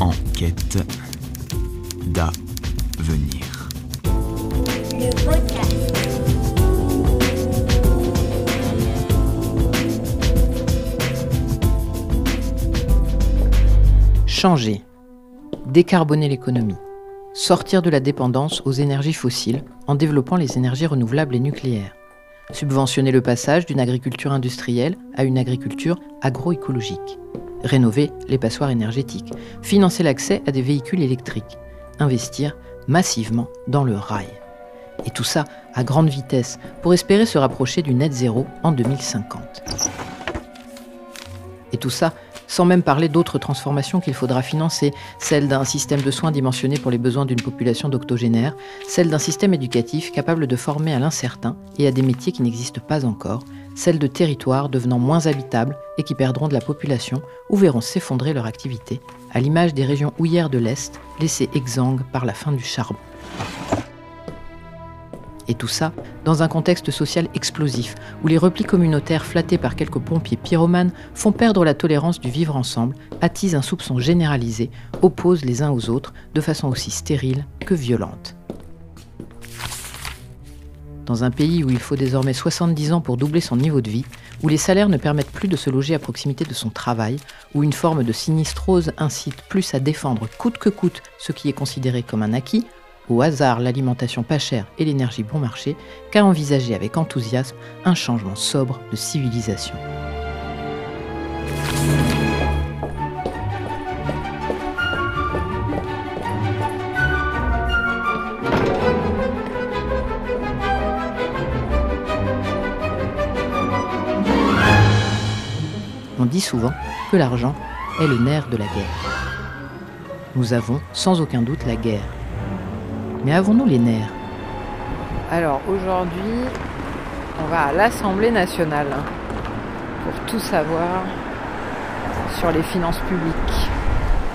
Enquête d'avenir. Le podcast. Changer, décarboner l'économie, sortir de la dépendance aux énergies fossiles en développant les énergies renouvelables et nucléaires, subventionner le passage d'une agriculture industrielle à une agriculture agroécologique, rénover les passoires énergétiques, financer l'accès à des véhicules électriques, investir massivement dans le rail. Et tout ça à grande vitesse pour espérer se rapprocher du net zéro en 2050. Et tout ça sans même parler d'autres transformations qu'il faudra financer, celle d'un système de soins dimensionné pour les besoins d'une population d'octogénaires, celle d'un système éducatif capable de former à l'incertain et à des métiers qui n'existent pas encore, celle de territoires devenant moins habitables et qui perdront de la population ou verront s'effondrer leur activité, à l'image des régions houillères de l'Est, laissées exsangues par la fin du charbon. Et tout ça dans un contexte social explosif, où les replis communautaires flattés par quelques pompiers pyromanes font perdre la tolérance du vivre ensemble, attisent un soupçon généralisé, opposent les uns aux autres de façon aussi stérile que violente. Dans un pays où il faut désormais 70 ans pour doubler son niveau de vie, où les salaires ne permettent plus de se loger à proximité de son travail, où une forme de sinistrose incite plus à défendre coûte que coûte ce qui est considéré comme un acquis, au hasard l'alimentation pas chère et l'énergie bon marché, qu'à envisager avec enthousiasme un changement sobre de civilisation. On dit souvent que l'argent est le nerf de la guerre. Nous avons sans aucun doute la guerre mais avons-nous les nerfs? Alors aujourd'hui, on va à l'Assemblée nationale pour tout savoir sur les finances publiques.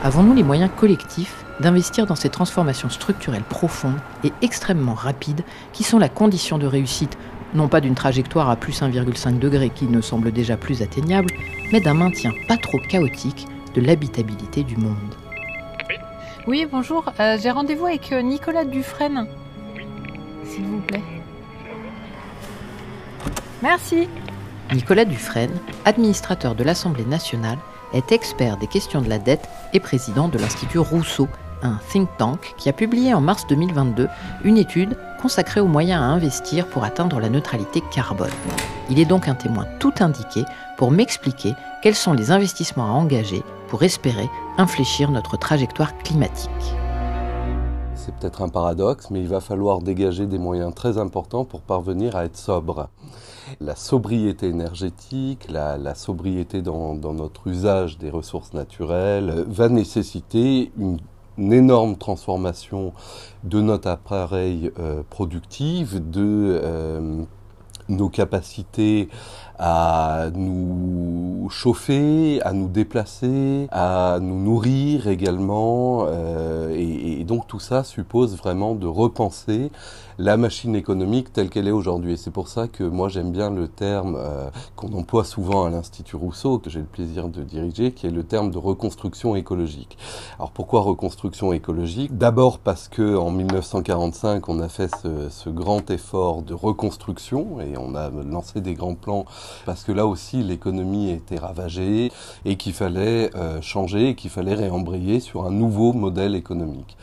Avons-nous les moyens collectifs d'investir dans ces transformations structurelles profondes et extrêmement rapides qui sont la condition de réussite, non pas d'une trajectoire à plus 1,5 degré qui ne semble déjà plus atteignable, mais d'un maintien pas trop chaotique de l'habitabilité du monde? Oui, bonjour. Euh, j'ai rendez-vous avec euh, Nicolas Dufresne. S'il vous plaît. Merci. Nicolas Dufresne, administrateur de l'Assemblée nationale, est expert des questions de la dette et président de l'Institut Rousseau, un think tank qui a publié en mars 2022 une étude consacrée aux moyens à investir pour atteindre la neutralité carbone. Il est donc un témoin tout indiqué pour m'expliquer quels sont les investissements à engager pour espérer infléchir notre trajectoire climatique. C'est peut-être un paradoxe, mais il va falloir dégager des moyens très importants pour parvenir à être sobre. La sobriété énergétique, la, sobriété dans, notre usage des ressources naturelles va nécessiter une, énorme transformation de notre appareil euh, productif, de euh, nos capacités à nous chauffer, à nous déplacer, à nous nourrir également. Euh, et, et, donc tout ça suppose vraiment de repenser la machine économique telle qu'elle est aujourd'hui. Et c'est pour ça que moi j'aime bien le terme euh, qu'on emploie souvent à l'Institut Rousseau, que j'ai le plaisir de diriger, qui est le terme de reconstruction écologique. Alors pourquoi reconstruction écologique? D'abord parce que en 1945 on a fait ce, grand effort de reconstruction et on a lancé des grands plans parce que là aussi l'économie était ravagée et qu'il fallait euh, changer, qu'il fallait réembrayer sur un nouveau modèle économique.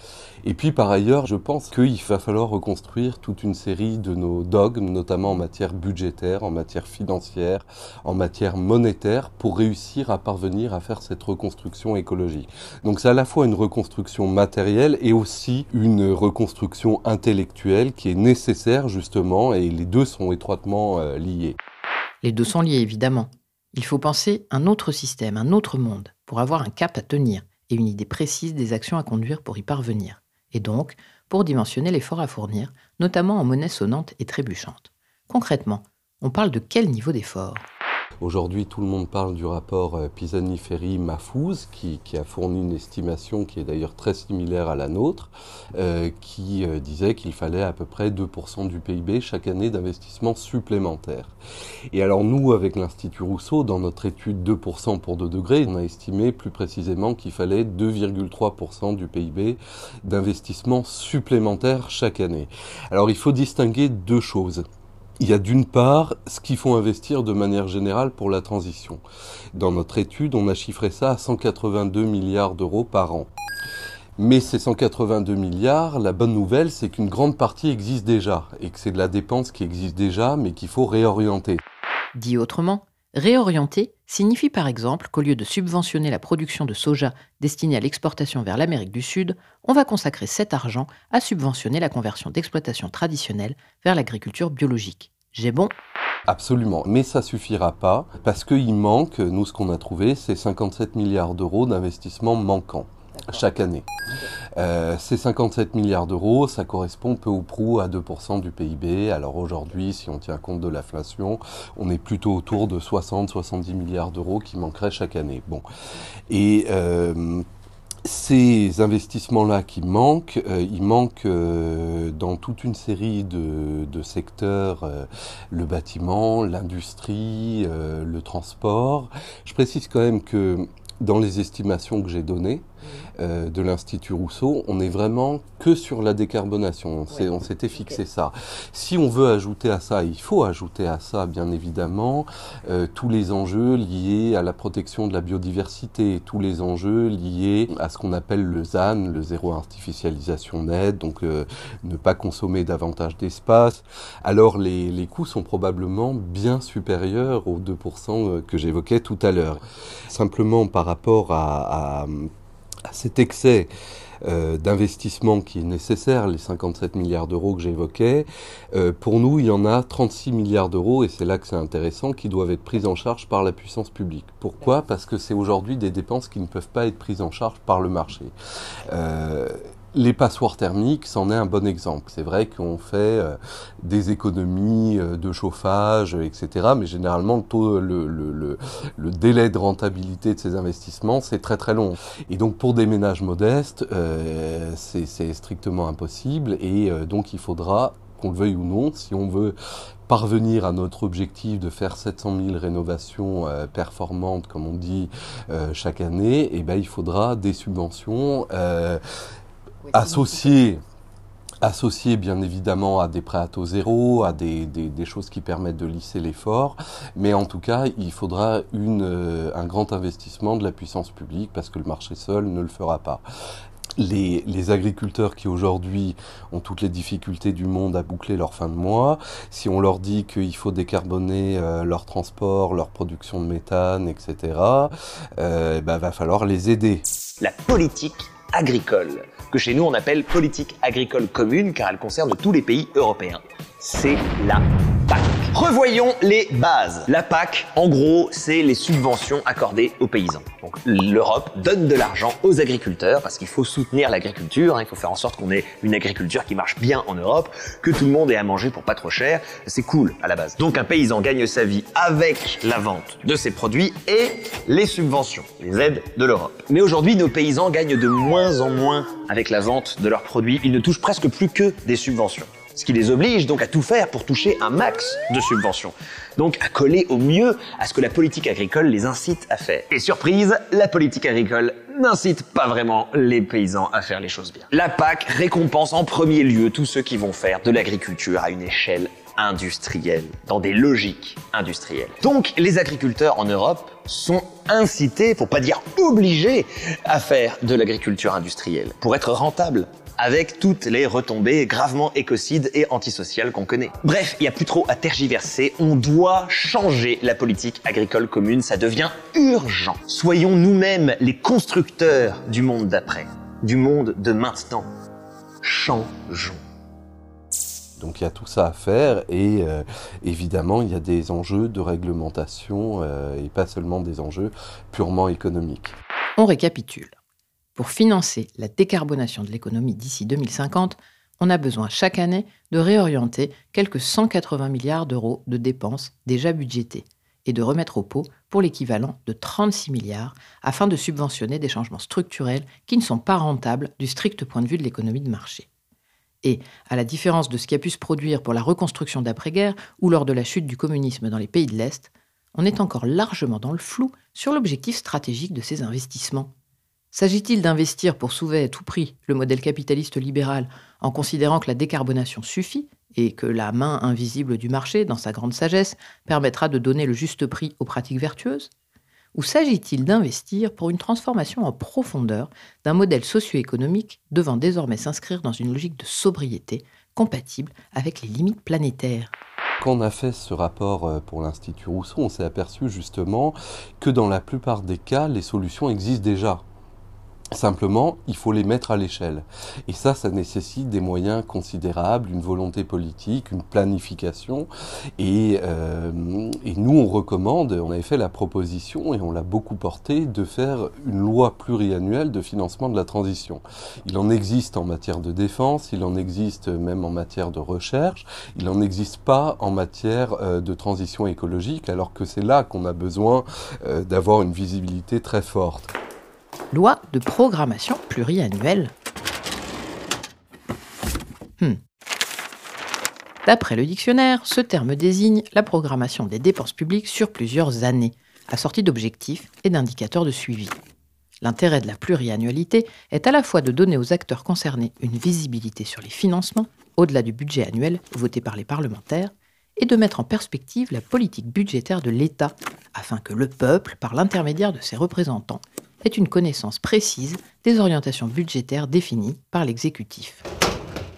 Et puis par ailleurs, je pense qu'il va falloir reconstruire toute une série de nos dogmes, notamment en matière budgétaire, en matière financière, en matière monétaire, pour réussir à parvenir à faire cette reconstruction écologique. Donc c'est à la fois une reconstruction matérielle et aussi une reconstruction intellectuelle qui est nécessaire justement, et les deux sont étroitement euh, liés. Les deux sont liés évidemment. Il faut penser un autre système, un autre monde, pour avoir un cap à tenir et une idée précise des actions à conduire pour y parvenir, et donc pour dimensionner l'effort à fournir, notamment en monnaie sonnante et trébuchante. Concrètement, on parle de quel niveau d'effort? Aujourd'hui, tout le monde parle du rapport euh, Pisani-Ferry-Mafouz, qui, qui, a fourni une estimation qui est d'ailleurs très similaire à la nôtre, euh, qui euh, disait qu'il fallait à peu près 2% du PIB chaque année d'investissement supplémentaire. Et alors nous, avec l'Institut Rousseau, dans notre étude 2% pour 2 degrés, on a estimé plus précisément qu'il fallait 2,3% du PIB d'investissement supplémentaire chaque année. Alors il faut distinguer deux choses. Il y a d'une part ce qu'il faut investir de manière générale pour la transition. Dans notre étude, on a chiffré ça à 182 milliards d'euros par an. Mais ces 182 milliards, la bonne nouvelle, c'est qu'une grande partie existe déjà, et que c'est de la dépense qui existe déjà, mais qu'il faut réorienter. Dit autrement, réorienter signifie par exemple qu'au lieu de subventionner la production de soja destinée à l'exportation vers l'Amérique du Sud, on va consacrer cet argent à subventionner la conversion d'exploitation traditionnelle vers l'agriculture biologique. J'ai bon? Absolument, mais ça suffira pas parce qu'il manque, nous ce qu'on a trouvé, c'est 57 milliards d'euros d'investissement manquants chaque année. Euh, ces 57 milliards d'euros, ça correspond peu ou prou à 2% du PIB. Alors aujourd'hui, si on tient compte de l'inflation, on est plutôt autour de 60-70 milliards d'euros qui manqueraient chaque année. Bon. Et euh, ces investissements-là qui manquent, euh, ils manquent euh, dans toute une série de, secteurs, le bâtiment, l'industrie, le transport. Je précise quand même que dans les estimations que j'ai données euh, de l'Institut Rousseau, on est vraiment que sur la décarbonation. On s'était fixé ça. Si on veut ajouter à ça, il faut ajouter à ça, bien évidemment, euh, tous les enjeux liés à la protection de la biodiversité, tous les enjeux liés à ce qu'on appelle le ZAN, le zéro artificialisation nette, donc euh, ne pas consommer davantage d'espace. Alors les, les coûts sont probablement bien supérieurs aux 2% que j'évoquais tout à l'heure. Simplement par rapport à, à, cet excès euh, d'investissement qui est nécessaire, les 57 milliards d'euros que j'évoquais, euh, pour nous, il y en a 36 milliards d'euros, et c'est là que c'est intéressant, qui doivent être pris en charge par la puissance publique. Pourquoi? Parce que c'est aujourd'hui des dépenses qui ne peuvent pas être prises en charge par le marché. Euh, les passoires thermiques, c'en est un bon exemple. C'est vrai qu'on fait euh, des économies euh, de chauffage, euh, etc. Mais généralement, le, taux, le, le, le, délai de rentabilité de ces investissements, c'est très très long. Et donc, pour des ménages modestes, euh, c'est strictement impossible. Et donc, il faudra, qu'on le veuille ou non, si on veut parvenir à notre objectif de faire 700 000 rénovations euh, performantes, comme on dit, chaque année, eh ben, il faudra des subventions associées associées bien évidemment à des prêts à taux zéro, à des, des, des choses qui permettent de lisser l'effort, mais en tout cas, il faudra une, euh, un grand investissement de la puissance publique parce que le marché seul ne le fera pas. Les, les, agriculteurs qui aujourd'hui ont toutes les difficultés du monde à boucler leur fin de mois, si on leur dit qu'il faut décarboner euh, leur transport, leur production de méthane, etc., euh, ben, va falloir les aider. La politique agricole, que chez nous on appelle politique agricole commune car elle concerne tous les pays européens. C'est la PAC. Revoyons les bases. La PAC, en gros, c'est les subventions accordées aux paysans. Donc l'Europe donne de l'argent aux agriculteurs parce qu'il faut soutenir l'agriculture, hein, il faut faire en sorte qu'on ait une agriculture qui marche bien en Europe, que tout le monde ait à manger pour pas trop cher. C'est cool à la base. Donc un paysan gagne sa vie avec la vente de ses produits et les subventions, les aides de l'Europe. Mais aujourd'hui, nos paysans gagnent de moins en moins avec la vente de leurs produits. Ils ne touchent presque plus que des subventions ce qui les oblige donc à tout faire pour toucher un max de subventions. Donc à coller au mieux à ce que la politique agricole les incite à faire. Et surprise, la politique agricole n'incite pas vraiment les paysans à faire les choses bien. La PAC récompense en premier lieu tous ceux qui vont faire de l'agriculture à une échelle industrielle, dans des logiques industrielles. Donc les agriculteurs en Europe sont incités, pour pas dire obligés, à faire de l'agriculture industrielle, pour être rentables avec toutes les retombées gravement écocides et antisociales qu'on connaît. Bref, il n'y a plus trop à tergiverser, on doit changer la politique agricole commune, ça devient urgent. Soyons nous-mêmes les constructeurs du monde d'après, du monde de maintenant. Changeons. Donc il y a tout ça à faire et euh, évidemment il y a des enjeux de réglementation euh, et pas seulement des enjeux purement économiques. On récapitule. Pour financer la décarbonation de l'économie d'ici 2050, on a besoin chaque année de réorienter quelques 180 milliards d'euros de dépenses déjà budgétées et de remettre au pot pour l'équivalent de 36 milliards afin de subventionner des changements structurels qui ne sont pas rentables du strict point de vue de l'économie de marché. Et, à la différence de ce qui a pu se produire pour la reconstruction d'après-guerre ou lors de la chute du communisme dans les pays de l'Est, on est encore largement dans le flou sur l'objectif stratégique de ces investissements. S'agit-il d'investir pour sauver à tout prix le modèle capitaliste libéral en considérant que la décarbonation suffit et que la main invisible du marché, dans sa grande sagesse, permettra de donner le juste prix aux pratiques vertueuses? Ou s'agit-il d'investir pour une transformation en profondeur d'un modèle socio-économique devant désormais s'inscrire dans une logique de sobriété compatible avec les limites planétaires? Quand on a fait ce rapport euh, pour l'Institut Rousseau, on s'est aperçu justement que dans la plupart des cas, les solutions existent déjà. Simplement, il faut les mettre à l'échelle. Et ça, ça nécessite des moyens considérables, une volonté politique, une planification. Et, euh, nous, on recommande, on avait fait la proposition et on l'a beaucoup porté, de faire une loi pluriannuelle de financement de la transition. Il en existe en matière de défense, il en existe même en matière de recherche, il n'en existe pas en matière euh, de transition écologique, alors que c'est là qu'on a besoin euh, d'avoir une visibilité très forte. Loi de programmation pluriannuelle. Hmm. D'après le dictionnaire, ce terme désigne la programmation des dépenses publiques sur plusieurs années, assortie d'objectifs et d'indicateurs de suivi. L'intérêt de la pluriannualité est à la fois de donner aux acteurs concernés une visibilité sur les financements, au-delà du budget annuel voté par les parlementaires, et de mettre en perspective la politique budgétaire de l'État, afin que le peuple, par l'intermédiaire de ses représentants, est une connaissance précise des orientations budgétaires définies par l'exécutif.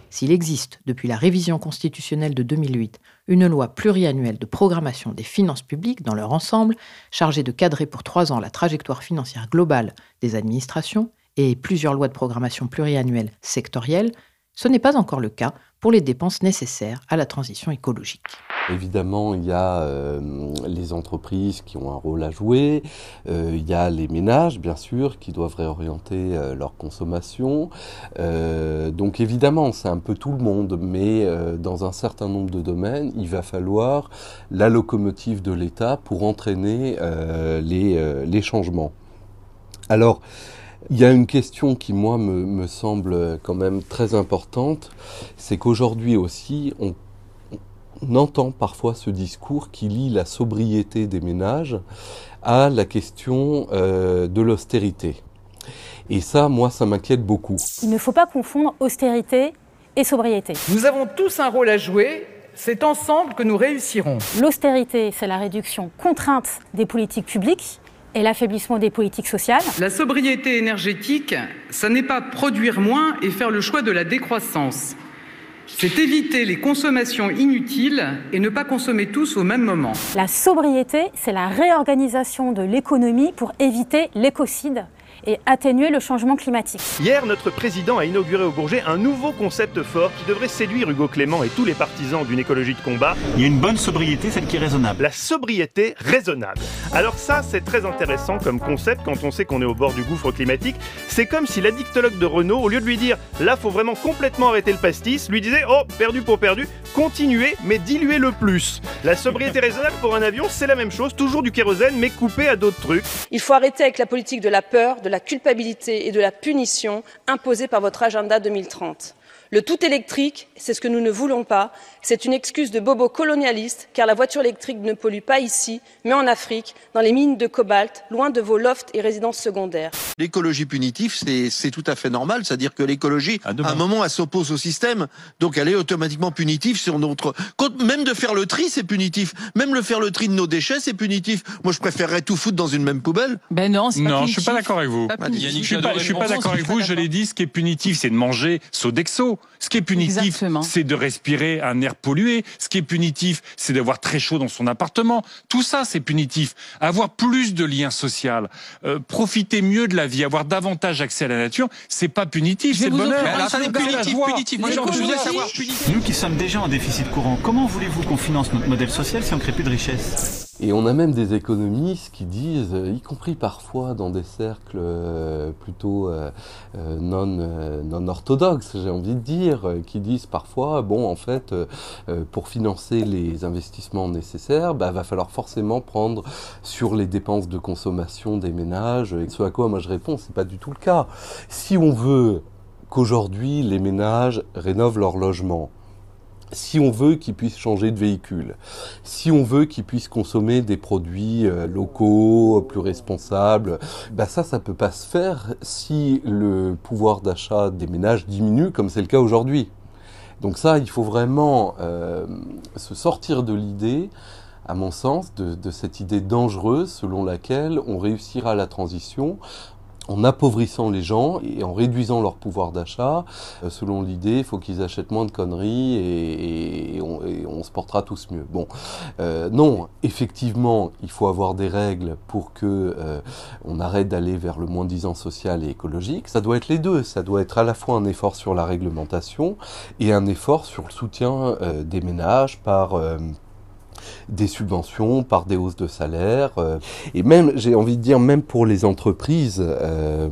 S'il existe, depuis la révision constitutionnelle de 2008, une loi pluriannuelle de programmation des finances publiques dans leur ensemble, chargée de cadrer pour trois ans la trajectoire financière globale des administrations, et plusieurs lois de programmation pluriannuelle sectorielles, ce n'est pas encore le cas pour les dépenses nécessaires à la transition écologique. Évidemment, il y a euh, les entreprises qui ont un rôle à jouer, euh, il y a les ménages, bien sûr, qui doivent réorienter euh, leur consommation. donc évidemment, c'est un peu tout le monde, mais dans un certain nombre de domaines, il va falloir la locomotive de l'État pour entraîner les, les changements. Alors, il y a une question qui, moi, me, me semble quand même très importante, c'est qu'aujourd'hui aussi, on on entend parfois ce discours qui lie la sobriété des ménages à la question euh, de l'austérité. Et ça, moi, ça m'inquiète beaucoup. Il ne faut pas confondre austérité et sobriété. Nous avons tous un rôle à jouer. C'est ensemble que nous réussirons. L'austérité, c'est la réduction contrainte des politiques publiques et l'affaiblissement des politiques sociales. La sobriété énergétique, ça n'est pas produire moins et faire le choix de la décroissance. C'est éviter les consommations inutiles et ne pas consommer tous au même moment. La sobriété, c'est la réorganisation de l'économie pour éviter l'écocide et atténuer le changement climatique. Hier, notre président a inauguré au Bourget un nouveau concept fort qui devrait séduire Hugo Clément et tous les partisans d'une écologie de combat. Il y a une bonne sobriété, celle qui est raisonnable. La sobriété raisonnable. Alors ça, c'est très intéressant comme concept quand on sait qu'on est au bord du gouffre climatique. C'est comme si l'addictologue de Renault, au lieu de lui dire là, faut vraiment complètement arrêter le pastis, lui disait oh, perdu pour perdu, continuez, mais diluez le plus. La sobriété raisonnable pour un avion, c'est la même chose, toujours du kérosène, mais coupé à d'autres trucs. Il faut arrêter avec la politique de la peur, de la culpabilité et de la punition imposée par votre agenda 2030. Le tout électrique, c'est ce que nous ne voulons pas. C'est une excuse de bobo colonialiste, car la voiture électrique ne pollue pas ici, mais en Afrique, dans les mines de cobalt, loin de vos lofts et résidences secondaires. L'écologie punitive, c'est tout à fait normal. C'est-à-dire que l'écologie, à un moment, elle s'oppose au système. Donc elle est automatiquement punitive sur notre... Même de faire le tri, c'est punitif. Même le faire le tri de nos déchets, c'est punitif. Moi, je préférerais tout foutre dans une même poubelle. Ben non, c'est pas Non, je suis pas d'accord avec vous. Je suis pas, je suis pas d'accord avec vous. Je l'ai dit, ce qui est punitif, c'est de manger Sodexo. Ce qui est punitif, c'est de respirer un air pollué. Ce qui est punitif, c'est d'avoir très chaud dans son appartement. Tout ça, c'est punitif. Avoir plus de liens sociaux, euh, profiter mieux de la vie, avoir davantage accès à la nature, c'est pas punitif, c'est le bonheur. Alors, ça punitif, punitif. Moi, Nous qui sommes déjà en déficit courant, comment voulez-vous qu'on finance notre modèle social si on crée plus de richesse Et on a même des économistes qui disent, y compris parfois dans des cercles plutôt non, non orthodoxes, j'ai envie de dire, qui disent parfois, bon, en fait, pour financer les investissements nécessaires, bah, va falloir forcément prendre sur les dépenses de consommation des ménages. Et ce à quoi moi je réponds, c'est pas du tout le cas. Si on veut qu'aujourd'hui les ménages rénovent leur logement, si on veut qu'ils puissent changer de véhicule, si on veut qu'ils puissent consommer des produits euh, locaux, plus responsables, bah ça, ça peut pas se faire si le pouvoir d'achat des ménages diminue, comme c'est le cas aujourd'hui. Donc ça, il faut vraiment euh, se sortir de l'idée à mon sens, de, de, cette idée dangereuse selon laquelle on réussira la transition en appauvrissant les gens et en réduisant leur pouvoir d'achat. Euh, selon l'idée, il faut qu'ils achètent moins de conneries et, on, se portera tous mieux. Bon, euh, non, effectivement, il faut avoir des règles pour que euh, on arrête d'aller vers le moins-disant social et écologique. Ça doit être les deux. Ça doit être à la fois un effort sur la réglementation et un effort sur le soutien euh, des ménages par euh, des subventions, par des hausses de salaire, euh, et même, j'ai envie de dire, même pour les entreprises, euh,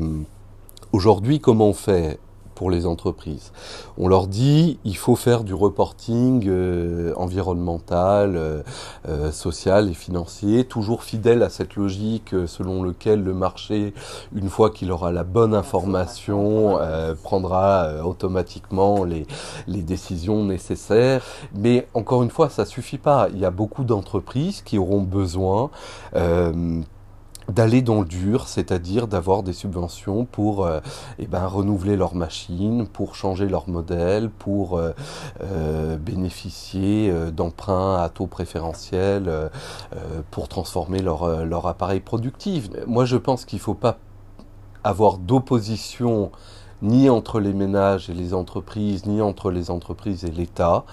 aujourd'hui, comment on fait? Pour les entreprises. On leur dit il faut faire du reporting euh, environnemental, euh, euh, social et financier, toujours fidèle à cette logique selon lequel le marché, une fois qu'il aura la bonne information, euh, prendra automatiquement les, les décisions nécessaires. Mais encore une fois, ça suffit pas. Il y a beaucoup d'entreprises qui auront besoin d'aller dans le dur, c'est-à-dire d'avoir des subventions pour euh, eh ben, renouveler leurs machines, pour changer leur modèle, pour euh, euh, bénéficier d'emprunts à taux préférentiel, pour transformer leur, leur appareil productif. Moi, je pense qu'il ne faut pas avoir d'opposition ni entre les ménages et les entreprises, ni entre les entreprises et l'État.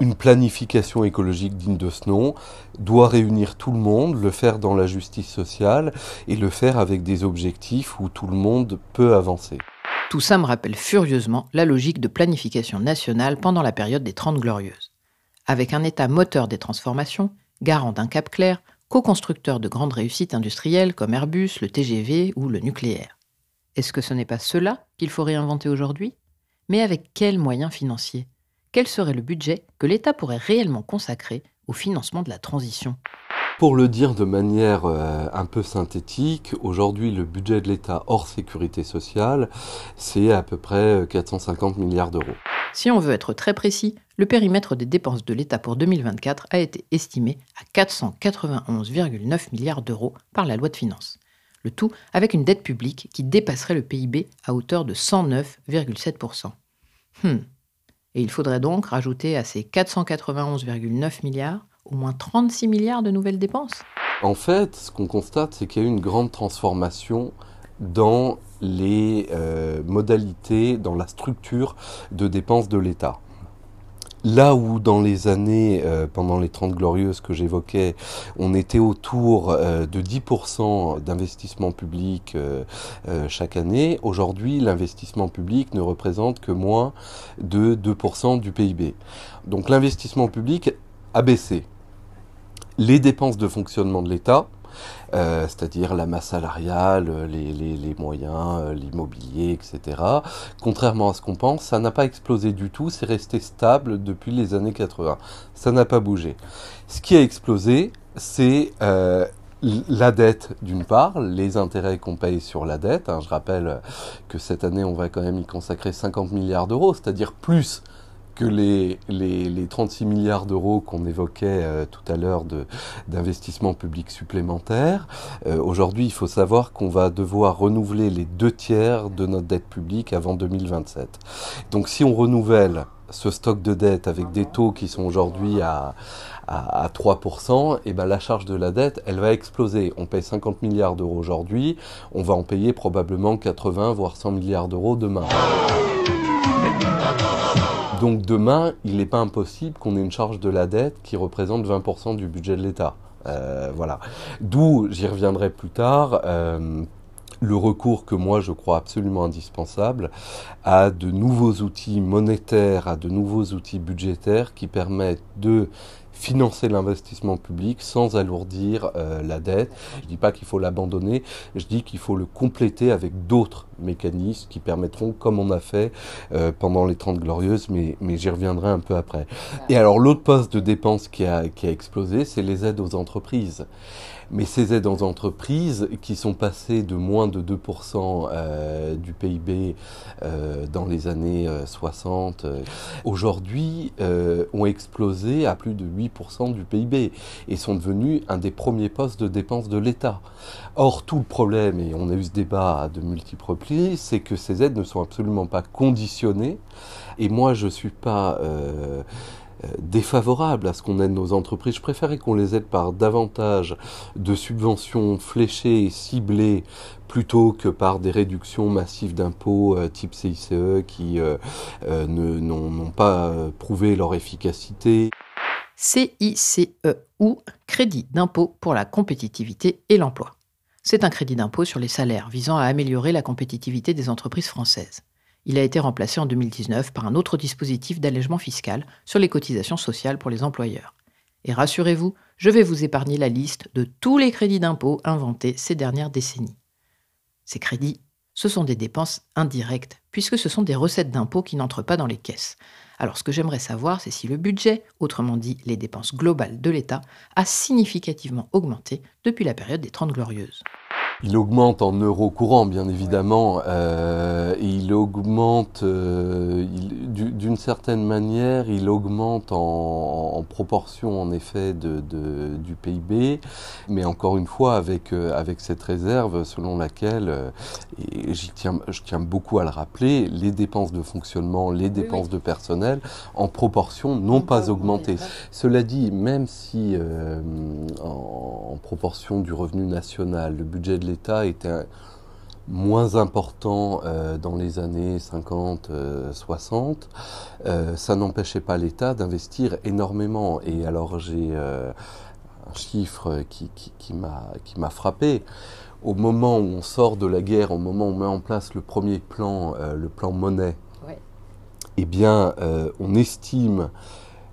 Une planification écologique digne de ce nom doit réunir tout le monde, le faire dans la justice sociale et le faire avec des objectifs où tout le monde peut avancer. Tout ça me rappelle furieusement la logique de planification nationale pendant la période des Trente Glorieuses. Avec un État moteur des transformations, garant d'un cap clair, co-constructeur de grandes réussites industrielles comme Airbus, le TGV ou le nucléaire. Est-ce que ce n'est pas cela qu'il faut réinventer aujourd'hui? Mais avec quels moyens financiers? Quel serait le budget que l'État pourrait réellement consacrer au financement de la transition? Pour le dire de manière euh, un peu synthétique, aujourd'hui le budget de l'État hors sécurité sociale, c'est à peu près 450 milliards d'euros. Si on veut être très précis, le périmètre des dépenses de l'État pour 2024 a été estimé à 491,9 milliards d'euros par la loi de finances. Le tout avec une dette publique qui dépasserait le PIB à hauteur de 109,7%. Hmm, et il faudrait donc rajouter à ces 491,9 milliards au moins 36 milliards de nouvelles dépenses. En fait, ce qu'on constate, c'est qu'il y a eu une grande transformation dans les euh, modalités, dans la structure de dépenses de l'État. Là où dans les années, euh, pendant les 30 glorieuses que j'évoquais, on était autour euh, de 10% d'investissement public euh, chaque année, aujourd'hui l'investissement public ne représente que moins de 2% du PIB. Donc l'investissement public a baissé. Les dépenses de fonctionnement de l'État, euh, c'est-à-dire la masse salariale, les, les, moyens, euh, l'immobilier, etc. Contrairement à ce qu'on pense, ça n'a pas explosé du tout, c'est resté stable depuis les années 80. Ça n'a pas bougé. Ce qui a explosé, c'est euh, la dette d'une part, les intérêts qu'on paye sur la dette. Hein, je rappelle que cette année, on va quand même y consacrer 50 milliards d'euros, c'est-à-dire plus que les, les, les 36 milliards d'euros qu'on évoquait euh, tout à l'heure d'investissement public supplémentaire. Euh, Aujourd'hui, il faut savoir qu'on va devoir renouveler les deux tiers de notre dette publique avant 2027. Donc si on renouvelle ce stock de dette avec des taux qui sont aujourd'hui à, à, à 3%, et ben la charge de la dette, elle va exploser. On paye 50 milliards d'euros aujourd'hui, on va en payer probablement 80 voire 100 milliards d'euros demain. Donc demain, il n'est pas impossible qu'on ait une charge de la dette qui représente 20% du budget de l'État. Euh, voilà. D'où, j'y reviendrai plus tard, euh, le recours que moi je crois absolument indispensable à de nouveaux outils monétaires, à de nouveaux outils budgétaires qui permettent de financer l'investissement public sans alourdir euh, la dette. Je ne dis pas qu'il faut l'abandonner, je dis qu'il faut le compléter avec d'autres mécanismes qui permettront, comme on a fait euh, pendant les 30 glorieuses, mais, mais j'y reviendrai un peu après. Et alors l'autre poste de dépense qui a, qui a explosé, c'est les aides aux entreprises. Mais ces aides aux entreprises qui sont passées de moins de 2% euh, du PIB euh, dans les années 60, euh, aujourd'hui ont explosé à plus de 8% du PIB et sont devenues un des premiers postes de dépenses de l'État. Or, tout le problème, et on a eu ce débat de multiples reprises, c'est que ces aides ne sont absolument pas conditionnées. Et moi, je ne suis pas défavorable à ce qu'on aide nos entreprises. Je préférais qu'on les aide par davantage de subventions fléchées et ciblées plutôt que par des réductions massives d'impôts euh, type CICE qui euh, n'ont pas prouvé leur efficacité. CICE ou Crédit d'impôt pour la compétitivité et l'emploi. C'est un crédit d'impôt sur les salaires visant à améliorer la compétitivité des entreprises françaises il a été remplacé en 2019 par un autre dispositif d'allègement fiscal sur les cotisations sociales pour les employeurs. Et rassurez-vous, je vais vous épargner la liste de tous les crédits d'impôt inventés ces dernières décennies. Ces crédits, ce sont des dépenses indirectes, puisque ce sont des recettes d'impôts qui n'entrent pas dans les caisses. Alors ce que j'aimerais savoir, c'est si le budget, autrement dit les dépenses globales de l'État, a significativement augmenté depuis la période des Trente Glorieuses. Il augmente en euros courants, bien évidemment, euh, il augmente euh, d'une certaine manière, il augmente en, proportion, en effet, de, du PIB, mais encore une fois, avec, euh, avec cette réserve selon laquelle, et j'y tiens, je tiens beaucoup à le rappeler, les dépenses de fonctionnement, les dépenses de personnel, en proportion, n'ont pas augmenté. Cela dit, même si en, en proportion du revenu national, le budget de l'État était moins important euh, dans les années 50, 60, euh, euh, ça n'empêchait pas l'État d'investir énormément. Et alors j'ai un chiffre qui, qui, m'a frappé. Au moment où on sort de la guerre, au moment où on met en place le premier plan, le plan monnaie, eh bien, on estime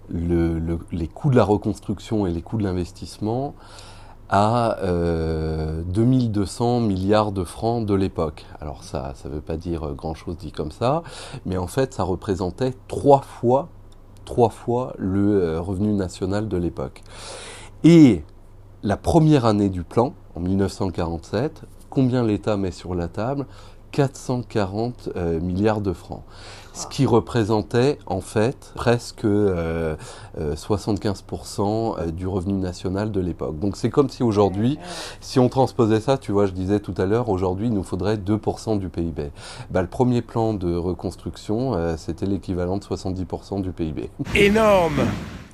les coûts de la reconstruction et les coûts de l'investissement à 2200 euh, milliards de francs de l'époque. Alors ça, ça ne veut pas dire grand-chose dit comme ça, mais en fait, ça représentait trois fois, le euh, revenu national de l'époque. Et la première année du plan, en 1947, combien l'État met sur la table? 440 euh, milliards de francs ce qui représentait en fait presque 75% euh, euh, euh, du revenu national de l'époque. Donc c'est comme si aujourd'hui, si on transposait ça, tu vois, je disais tout à l'heure, aujourd'hui il nous faudrait 2% du PIB. Bah, le premier plan de reconstruction, c'était l'équivalent de 70% du PIB. Énorme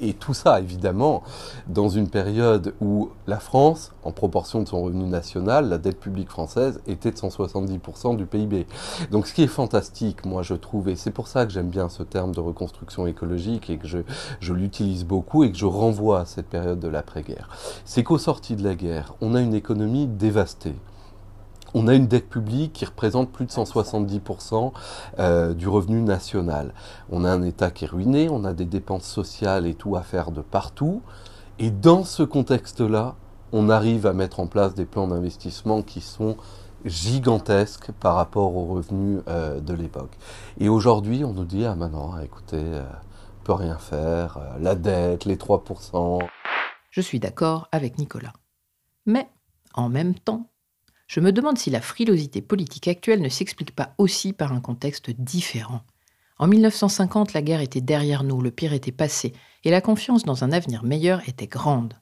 et tout ça, évidemment, dans une période où la France, en proportion de son revenu national, la dette publique française était de 170% du PIB. Donc ce qui est fantastique, moi je trouve, et c'est pour ça que j'aime bien ce terme de reconstruction écologique et que je, je l'utilise beaucoup et que je renvoie à cette période de l'après-guerre, c'est qu'au sorti de la guerre, on a une économie dévastée on a une dette publique qui représente plus de 170% euh, du revenu national. On a un État qui est ruiné, on a des dépenses sociales et tout à faire de partout. Et dans ce contexte-là, on arrive à mettre en place des plans d'investissement qui sont gigantesques par rapport aux revenus euh, de l'époque. Et aujourd'hui, on nous dit, ah maintenant, écoutez, euh, on peut rien faire, la dette, les 3%. Je suis d'accord avec Nicolas. Mais, en même temps, je me demande si la frilosité politique actuelle ne s'explique pas aussi par un contexte différent. En 1950, la guerre était derrière nous, le pire était passé, et la confiance dans un avenir meilleur était grande.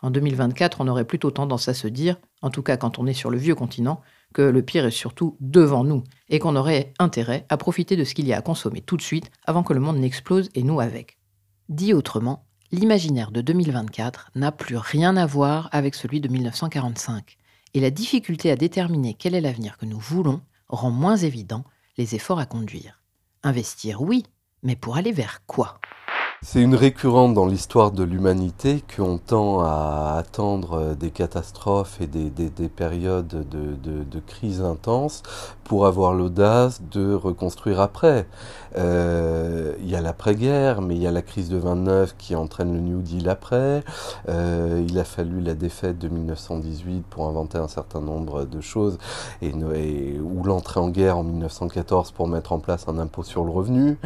En 2024, on aurait plutôt tendance à se dire, en tout cas quand on est sur le vieux continent, que le pire est surtout devant nous, et qu'on aurait intérêt à profiter de ce qu'il y a à consommer tout de suite avant que le monde n'explose et nous avec. Dit autrement, l'imaginaire de 2024 n'a plus rien à voir avec celui de 1945 et la difficulté à déterminer quel est l'avenir que nous voulons rend moins évident les efforts à conduire. Investir, oui, mais pour aller vers quoi? C'est une récurrente dans l'histoire de l'humanité qu'on tend à attendre des catastrophes et des, des, des périodes de, crise intense pour avoir l'audace de reconstruire après. Euh, il y a l'après-guerre, mais il y a la crise de 29 qui entraîne le New Deal après. Euh, il a fallu la défaite de 1918 pour inventer un certain nombre de choses, et ou l'entrée en guerre en 1914 pour mettre en place un impôt sur le revenu.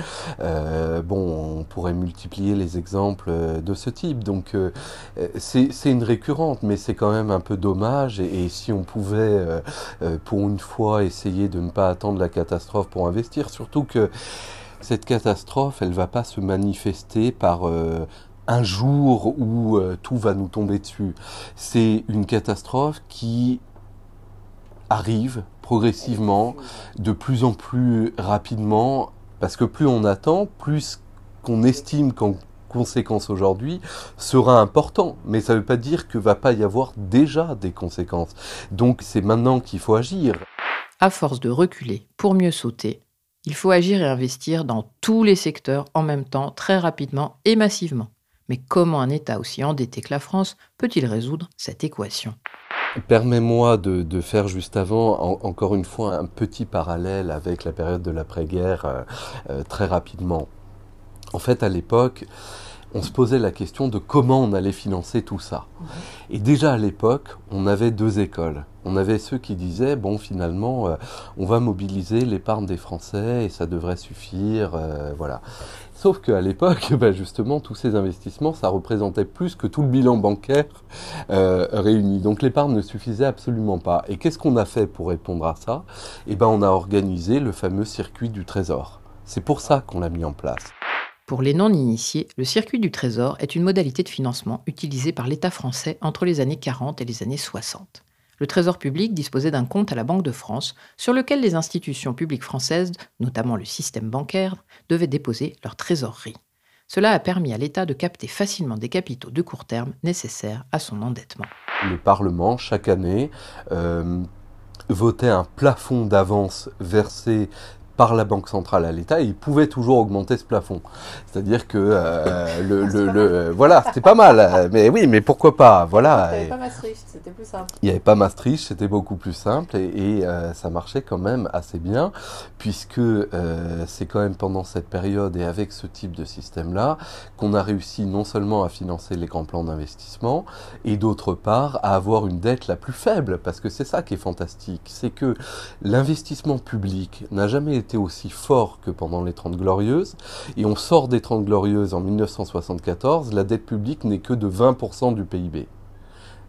Euh, bon, on pourrait multiplier les exemples euh, de ce type. Donc euh, euh, c'est une récurrente, mais c'est quand même un peu dommage. Et, si on pouvait, pour une fois, essayer de ne pas attendre la catastrophe pour investir, surtout que cette catastrophe, elle va pas se manifester par un jour où tout va nous tomber dessus. C'est une catastrophe qui arrive progressivement, de plus en plus rapidement, parce que plus on attend, plus qu'on estime qu'en conséquence aujourd'hui sera important, mais ça ne veut pas dire que va pas y avoir déjà des conséquences. Donc c'est maintenant qu'il faut agir. À force de reculer pour mieux sauter, il faut agir et investir dans tous les secteurs en même temps, très rapidement et massivement. Mais comment un État aussi endetté que la France peut-il résoudre cette équation? Permets-moi de, faire juste avant, encore une fois, un petit parallèle avec la période de l'après-guerre euh, euh, très rapidement. En fait, à l'époque, on se posait la question de comment on allait financer tout ça. Et déjà à l'époque, on avait deux écoles. On avait ceux qui disaient, bon, finalement, euh, on va mobiliser l'épargne des Français et ça devrait suffire, euh, voilà. Sauf qu'à l'époque, bah, justement, tous ces investissements, ça représentait plus que tout le bilan bancaire euh, réuni. Donc l'épargne ne suffisait absolument pas. Et qu'est-ce qu'on a fait pour répondre à ça? Eh ben, on a organisé le fameux circuit du Trésor. C'est pour ça qu'on l'a mis en place. Pour les non-initiés, le circuit du Trésor est une modalité de financement utilisée par l'État français entre les années 40 et les années 60. Le Trésor public disposait d'un compte à la Banque de France sur lequel les institutions publiques françaises, notamment le système bancaire, devaient déposer leur trésorerie. Cela a permis à l'État de capter facilement des capitaux de court terme nécessaires à son endettement. Le Parlement, chaque année, euh, votait un plafond d'avance versé par la Banque centrale à l'État et il pouvait toujours augmenter ce plafond. C'est-à-dire que euh, le, le, le, voilà, c'était pas mal. Mais oui, mais pourquoi pas Voilà. Il n'y avait pas Maastricht, c'était plus simple. Il n'y avait pas Maastricht, c'était beaucoup plus simple et, et euh, ça marchait quand même assez bien puisque euh, c'est quand même pendant cette période et avec ce type de système-là qu'on a réussi non seulement à financer les grands plans d'investissement et d'autre part à avoir une dette la plus faible parce que c'est ça qui est fantastique, c'est que l'investissement public n'a jamais été aussi fort que pendant les Trente Glorieuses. Et on sort des Trente Glorieuses en 1974, la dette publique n'est que de 20% du PIB.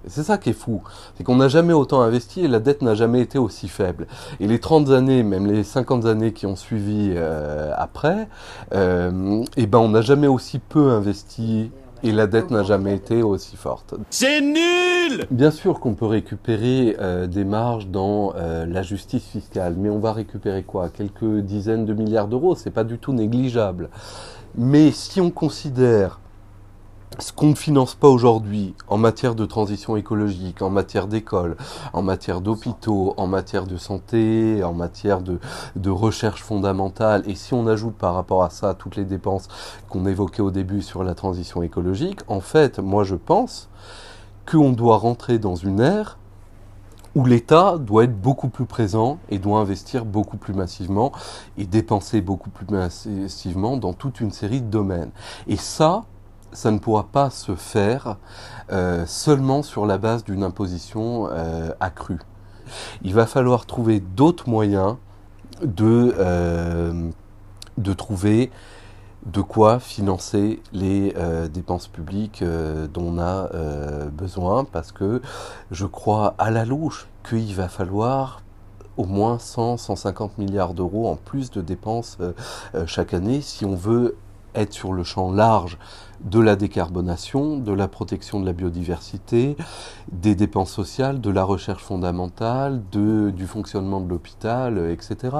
C'est ça qui est fou, c'est qu'on n'a jamais autant investi et la dette n'a jamais été aussi faible. Et les 30 années, même les 50 années qui ont suivi euh, après, euh, et ben on n'a jamais aussi peu investi et la dette n'a jamais été aussi forte. C'est nul Bien sûr qu'on peut récupérer euh, des marges dans euh, la justice fiscale, mais on va récupérer quoi? Quelques dizaines de milliards d'euros, c'est pas du tout négligeable. Mais si on considère ce qu'on ne finance pas aujourd'hui en matière de transition écologique, en matière d'école, en matière d'hôpitaux, en matière de santé, en matière de, de, recherche fondamentale, et si on ajoute par rapport à ça toutes les dépenses qu'on évoquait au début sur la transition écologique, en fait, moi je pense qu'on doit rentrer dans une ère où l'État doit être beaucoup plus présent et doit investir beaucoup plus massivement et dépenser beaucoup plus massivement dans toute une série de domaines. Et ça, ça ne pourra pas se faire euh, seulement sur la base d'une imposition euh, accrue. Il va falloir trouver d'autres moyens de, euh, de trouver de quoi financer les dépenses publiques dont on a besoin, parce que je crois à la louche qu'il va falloir au moins 100, 150 milliards d'euros en plus de dépenses chaque année si on veut être sur le champ large de la décarbonation, de la protection de la biodiversité, des dépenses sociales, de la recherche fondamentale, du fonctionnement de l'hôpital, etc.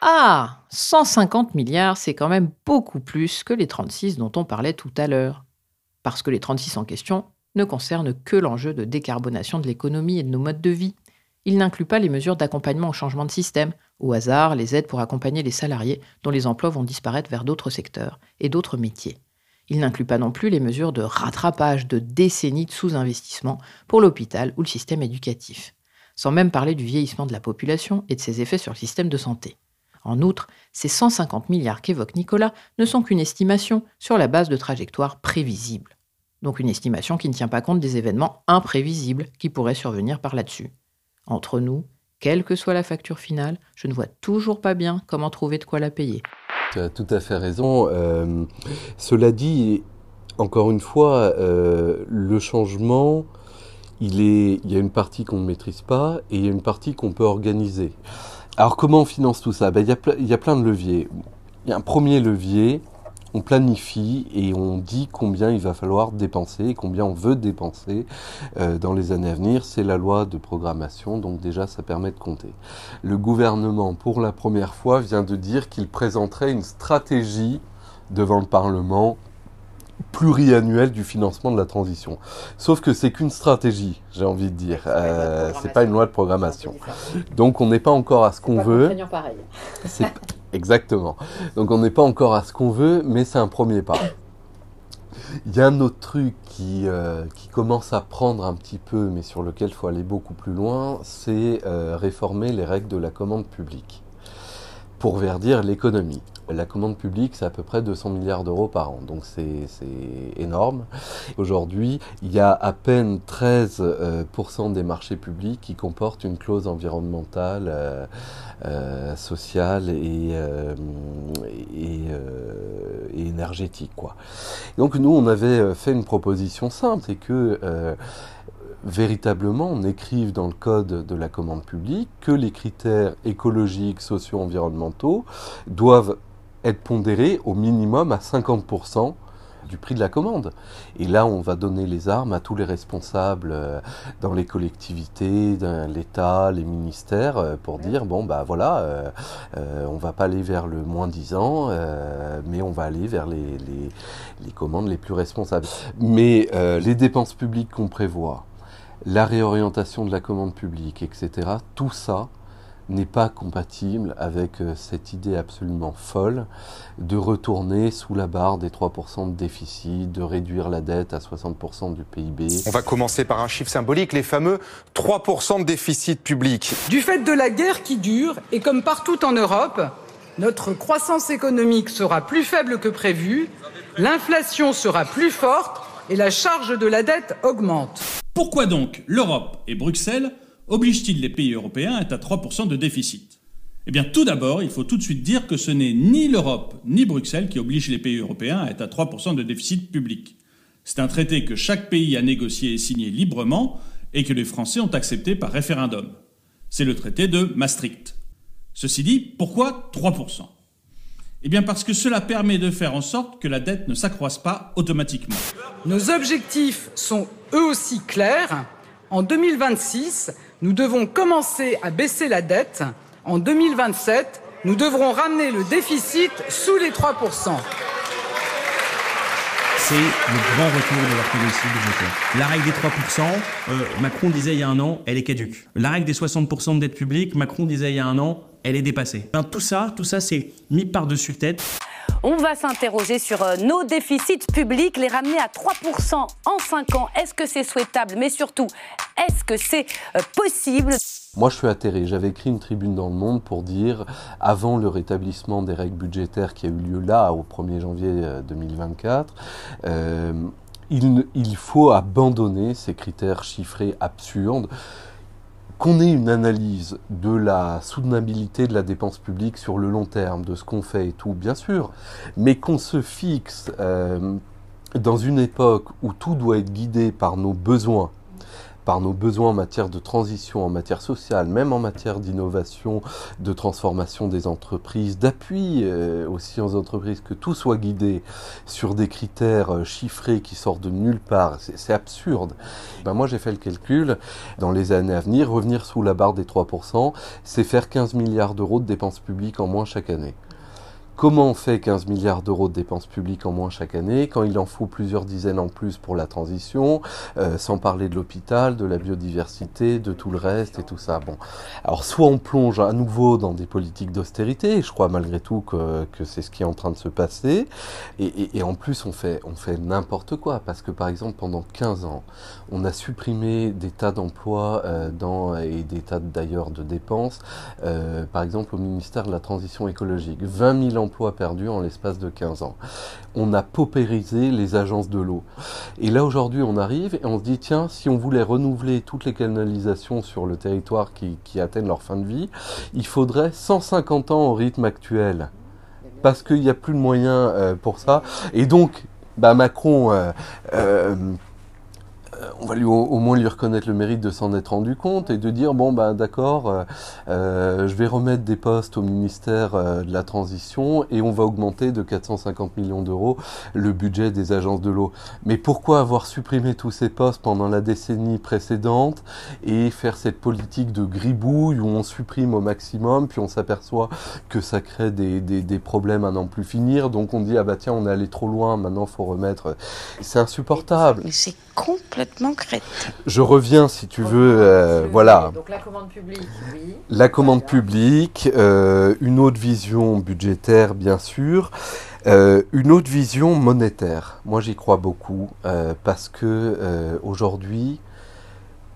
Ah 150 milliards, c'est quand même beaucoup plus que les 36 dont on parlait tout à l'heure. Parce que les 36 en question ne concernent que l'enjeu de décarbonation de l'économie et de nos modes de vie. Ils n'incluent pas les mesures d'accompagnement au changement de système, au hasard les aides pour accompagner les salariés dont les emplois vont disparaître vers d'autres secteurs et d'autres métiers. Il n'inclut pas non plus les mesures de rattrapage de décennies de sous-investissement pour l'hôpital ou le système éducatif, sans même parler du vieillissement de la population et de ses effets sur le système de santé. En outre, ces 150 milliards qu'évoque Nicolas ne sont qu'une estimation sur la base de trajectoires prévisibles. Donc une estimation qui ne tient pas compte des événements imprévisibles qui pourraient survenir par là-dessus. Entre nous, quelle que soit la facture finale, je ne vois toujours pas bien comment trouver de quoi la payer. Tu as tout à fait raison. Euh, cela dit, encore une fois, euh, le changement, il, y a une partie qu'on ne maîtrise pas et il y a une partie qu'on peut organiser. Alors comment on finance tout ça? Ben, il y a plein de leviers. Il y a un premier levier, on planifie et on dit combien il va falloir dépenser, combien on veut dépenser euh, dans les années à venir. C'est la loi de programmation, donc déjà ça permet de compter. Le gouvernement, pour la première fois, vient de dire qu'il présenterait une stratégie devant le Parlement pluriannuelle du financement de la transition. Sauf que c'est qu'une stratégie, j'ai envie de dire. Euh, c'est pas une loi de programmation. Donc on n'est pas encore à ce qu'on veut. Exactement. Donc on n'est pas encore à ce qu'on veut, mais c'est un premier pas. Il y a un autre truc qui, euh, commence à prendre un petit peu, mais sur lequel il faut aller beaucoup plus loin, c'est euh, réformer les règles de la commande publique pour verdir l'économie. La commande publique, c'est à peu près 200 milliards d'euros par an, donc c'est énorme. Aujourd'hui, il y a à peine 13% euh, des marchés publics qui comportent une clause environnementale, euh, euh, sociale et, et, et, énergétique. Quoi. Donc nous, on avait fait une proposition simple, c'est que véritablement on écrive dans le code de la commande publique que les critères écologiques, sociaux, environnementaux doivent être pondérés au minimum à 50% du prix de la commande. Et là, on va donner les armes à tous les responsables euh, dans les collectivités, l'État, les ministères, euh, pour dire, bon, bah voilà, euh, on va pas aller vers le moins 10 ans, mais on va aller vers les, les, les, commandes les plus responsables. Mais les dépenses publiques qu'on prévoit, la réorientation de la commande publique, etc., tout ça, n'est pas compatible avec euh, cette idée absolument folle de retourner sous la barre des 3% de déficit, de réduire la dette à 60% du PIB. On va commencer par un chiffre symbolique, les fameux 3% de déficit public. Du fait de la guerre qui dure, et comme partout en Europe, notre croissance économique sera plus faible que prévu, l'inflation sera plus forte et la charge de la dette augmente. Pourquoi donc l'Europe et Bruxelles oblige-t-il les pays européens à être à 3% de déficit? Eh bien, tout d'abord, il faut tout de suite dire que ce n'est ni l'Europe ni Bruxelles qui obligent les pays européens à être à 3% de déficit public. C'est un traité que chaque pays a négocié et signé librement et que les Français ont accepté par référendum. C'est le traité de Maastricht. Ceci dit, pourquoi 3% Eh bien parce que cela permet de faire en sorte que la dette ne s'accroisse pas automatiquement. Nos objectifs sont eux aussi clairs. En 2026, nous devons commencer à baisser la dette. En 2027, nous devrons ramener le déficit sous les 3% c'est le grand retour de l'orthodoxie budgétaire. La règle des 3%, euh, Macron disait il y a un an, elle est caduque. La règle des 60% de dette publique, Macron disait il y a un an, elle est dépassée. tout ça, tout ça, c'est mis par-dessus tête. On va s'interroger sur euh, nos déficits publics, les ramener à 3% en 5 ans. Est-ce que c'est souhaitable? Mais surtout, est-ce que c'est euh, possible? Moi, je suis atterré. J'avais écrit une tribune dans le Monde pour dire, avant le rétablissement des règles budgétaires qui a eu lieu là, au 1er janvier 2024, euh, il, il faut abandonner ces critères chiffrés absurdes qu'on ait une analyse de la soutenabilité de la dépense publique sur le long terme, de ce qu'on fait et tout, bien sûr, mais qu'on se fixe euh, dans une époque où tout doit être guidé par nos besoins, par nos besoins en matière de transition, en matière sociale, même en matière d'innovation, de transformation des entreprises, d'appui euh, aussi aux entreprises, que tout soit guidé sur des critères euh, chiffrés qui sortent de nulle part, c'est absurde. Ben moi j'ai fait le calcul, dans les années à venir, revenir sous la barre des 3%, c'est faire 15 milliards d'euros de dépenses publiques en moins chaque année Comment on fait 15 milliards d'euros de dépenses publiques en moins chaque année quand il en faut plusieurs dizaines en plus pour la transition, euh, sans parler de l'hôpital, de la biodiversité, de tout le reste et tout ça? Bon, alors soit on plonge à nouveau dans des politiques d'austérité, et je crois malgré tout que, que c'est ce qui est en train de se passer, et, en plus on fait, on fait n'importe quoi, parce que par exemple pendant 15 ans, on a supprimé des tas d'emplois euh, dans, et des tas d'ailleurs de dépenses, euh, par exemple au ministère de la Transition écologique. 20 000 emplois perdus en l'espace de 15 ans. On a paupérisé les agences de l'eau. Et là aujourd'hui on arrive et on se dit tiens, si on voulait renouveler toutes les canalisations sur le territoire qui, qui atteignent leur fin de vie, il faudrait 150 ans au rythme actuel parce qu'il n'y a plus de moyens euh, pour ça. Et donc, bah, Macron, euh, euh, on va lui, au, moins lui reconnaître le mérite de s'en être rendu compte et de dire bon bah d'accord, euh, euh, je vais remettre des postes au ministère euh, de la transition et on va augmenter de 450 millions d'euros le budget des agences de l'eau. Mais pourquoi avoir supprimé tous ces postes pendant la décennie précédente et faire cette politique de gribouille où on supprime au maximum puis on s'aperçoit que ça crée des, des, problèmes à n'en plus finir donc on dit ah bah tiens on est allé trop loin maintenant faut remettre. C'est insupportable. Complètement crête. Je reviens, si tu veux, euh, voilà. Donc la commande publique, oui. La commande publique, euh, une autre vision budgétaire, bien sûr, euh, une autre vision monétaire. Moi, j'y crois beaucoup euh, parce que euh, aujourd'hui,